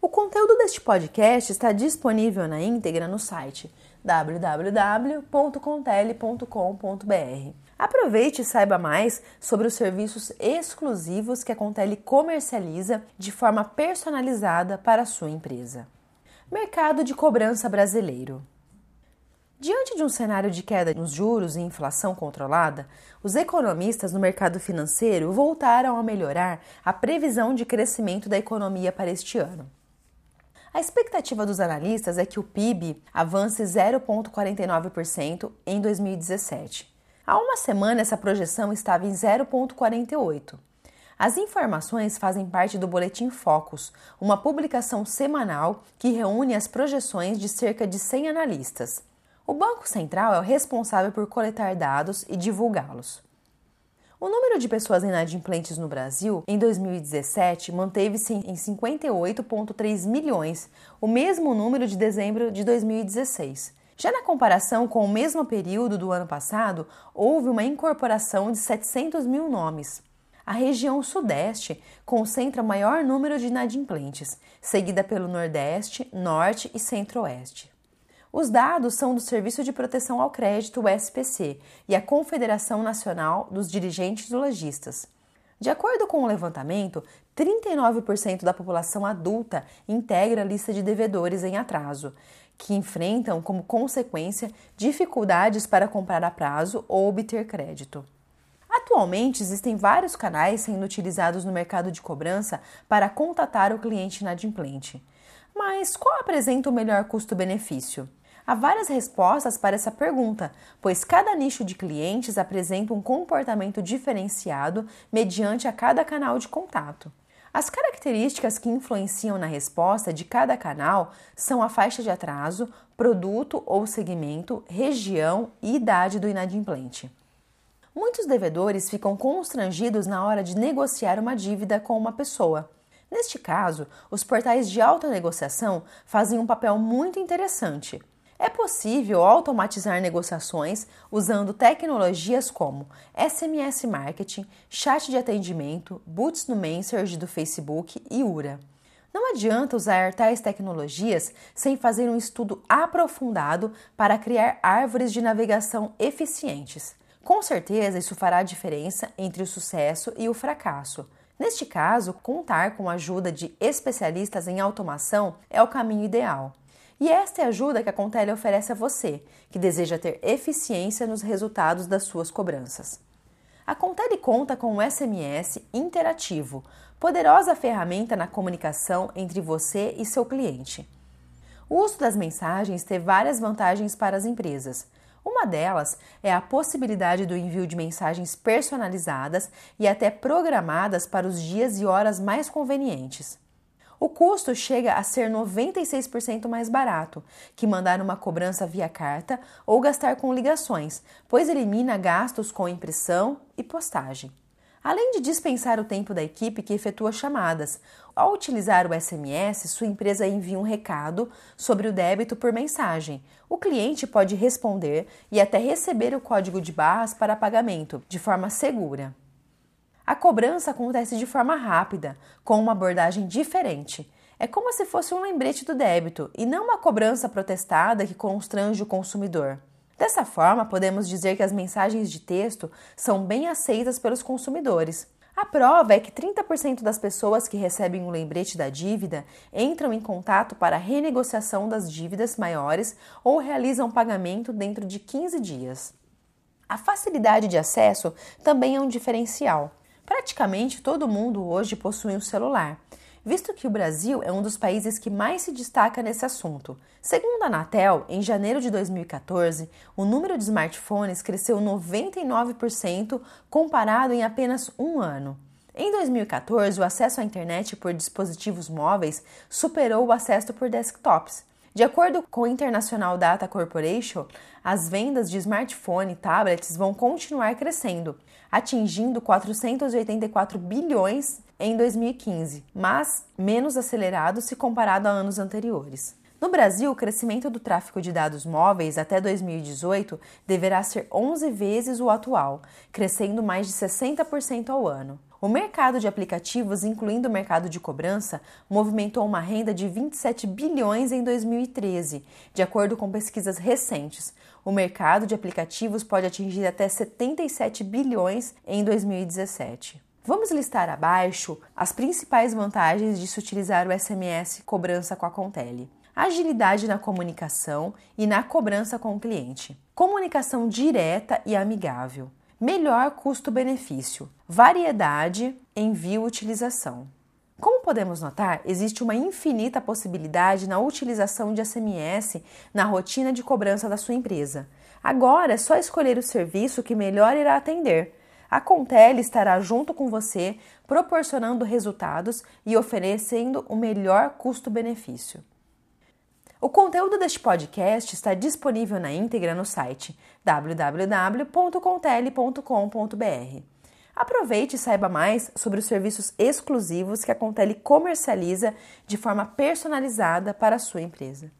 O conteúdo deste podcast está disponível na íntegra no site www.contele.com.br. Aproveite e saiba mais sobre os serviços exclusivos que a Contele comercializa de forma personalizada para a sua empresa. Mercado de cobrança brasileiro. Diante de um cenário de queda nos juros e inflação controlada, os economistas no mercado financeiro voltaram a melhorar a previsão de crescimento da economia para este ano. A expectativa dos analistas é que o PIB avance 0,49% em 2017. Há uma semana, essa projeção estava em 0,48%. As informações fazem parte do Boletim Focus, uma publicação semanal que reúne as projeções de cerca de 100 analistas. O Banco Central é o responsável por coletar dados e divulgá-los. O número de pessoas inadimplentes no Brasil em 2017 manteve-se em 58,3 milhões, o mesmo número de dezembro de 2016. Já na comparação com o mesmo período do ano passado, houve uma incorporação de 700 mil nomes. A região Sudeste concentra o maior número de inadimplentes, seguida pelo Nordeste, Norte e Centro-Oeste. Os dados são do Serviço de Proteção ao Crédito, o SPC, e a Confederação Nacional dos Dirigentes Lojistas. De acordo com o levantamento, 39% da população adulta integra a lista de devedores em atraso, que enfrentam como consequência dificuldades para comprar a prazo ou obter crédito. Atualmente, existem vários canais sendo utilizados no mercado de cobrança para contatar o cliente inadimplente. Mas qual apresenta o melhor custo-benefício? Há várias respostas para essa pergunta, pois cada nicho de clientes apresenta um comportamento diferenciado mediante a cada canal de contato. As características que influenciam na resposta de cada canal são a faixa de atraso, produto ou segmento, região e idade do inadimplente. Muitos devedores ficam constrangidos na hora de negociar uma dívida com uma pessoa. Neste caso, os portais de autonegociação fazem um papel muito interessante. É possível automatizar negociações usando tecnologias como SMS Marketing, chat de atendimento, Boots no Messenger do Facebook e URA. Não adianta usar tais tecnologias sem fazer um estudo aprofundado para criar árvores de navegação eficientes. Com certeza, isso fará a diferença entre o sucesso e o fracasso. Neste caso, contar com a ajuda de especialistas em automação é o caminho ideal. E esta é a ajuda que a Contele oferece a você, que deseja ter eficiência nos resultados das suas cobranças. A Contele conta com um SMS interativo, poderosa ferramenta na comunicação entre você e seu cliente. O uso das mensagens tem várias vantagens para as empresas. Uma delas é a possibilidade do envio de mensagens personalizadas e até programadas para os dias e horas mais convenientes. O custo chega a ser 96% mais barato que mandar uma cobrança via carta ou gastar com ligações, pois elimina gastos com impressão e postagem. Além de dispensar o tempo da equipe que efetua chamadas, ao utilizar o SMS, sua empresa envia um recado sobre o débito por mensagem. O cliente pode responder e até receber o código de barras para pagamento de forma segura. A cobrança acontece de forma rápida, com uma abordagem diferente. É como se fosse um lembrete do débito e não uma cobrança protestada que constrange o consumidor. Dessa forma, podemos dizer que as mensagens de texto são bem aceitas pelos consumidores. A prova é que 30% das pessoas que recebem o um lembrete da dívida entram em contato para renegociação das dívidas maiores ou realizam pagamento dentro de 15 dias. A facilidade de acesso também é um diferencial. Praticamente todo mundo hoje possui um celular, visto que o Brasil é um dos países que mais se destaca nesse assunto. Segundo a Anatel, em janeiro de 2014, o número de smartphones cresceu 99% comparado em apenas um ano. Em 2014, o acesso à internet por dispositivos móveis superou o acesso por desktops. De acordo com o International Data Corporation, as vendas de smartphone e tablets vão continuar crescendo, atingindo 484 bilhões em 2015, mas menos acelerado se comparado a anos anteriores. No Brasil, o crescimento do tráfego de dados móveis até 2018 deverá ser 11 vezes o atual, crescendo mais de 60% ao ano. O mercado de aplicativos, incluindo o mercado de cobrança, movimentou uma renda de 27 bilhões em 2013, de acordo com pesquisas recentes. O mercado de aplicativos pode atingir até 77 bilhões em 2017. Vamos listar abaixo as principais vantagens de se utilizar o SMS cobrança com a Contele agilidade na comunicação e na cobrança com o cliente, comunicação direta e amigável, melhor custo-benefício, variedade, envio e utilização. Como podemos notar, existe uma infinita possibilidade na utilização de SMS na rotina de cobrança da sua empresa. Agora é só escolher o serviço que melhor irá atender. A Contele estará junto com você, proporcionando resultados e oferecendo o melhor custo-benefício. O conteúdo deste podcast está disponível na íntegra no site www.contele.com.br. Aproveite e saiba mais sobre os serviços exclusivos que a Contele comercializa de forma personalizada para a sua empresa.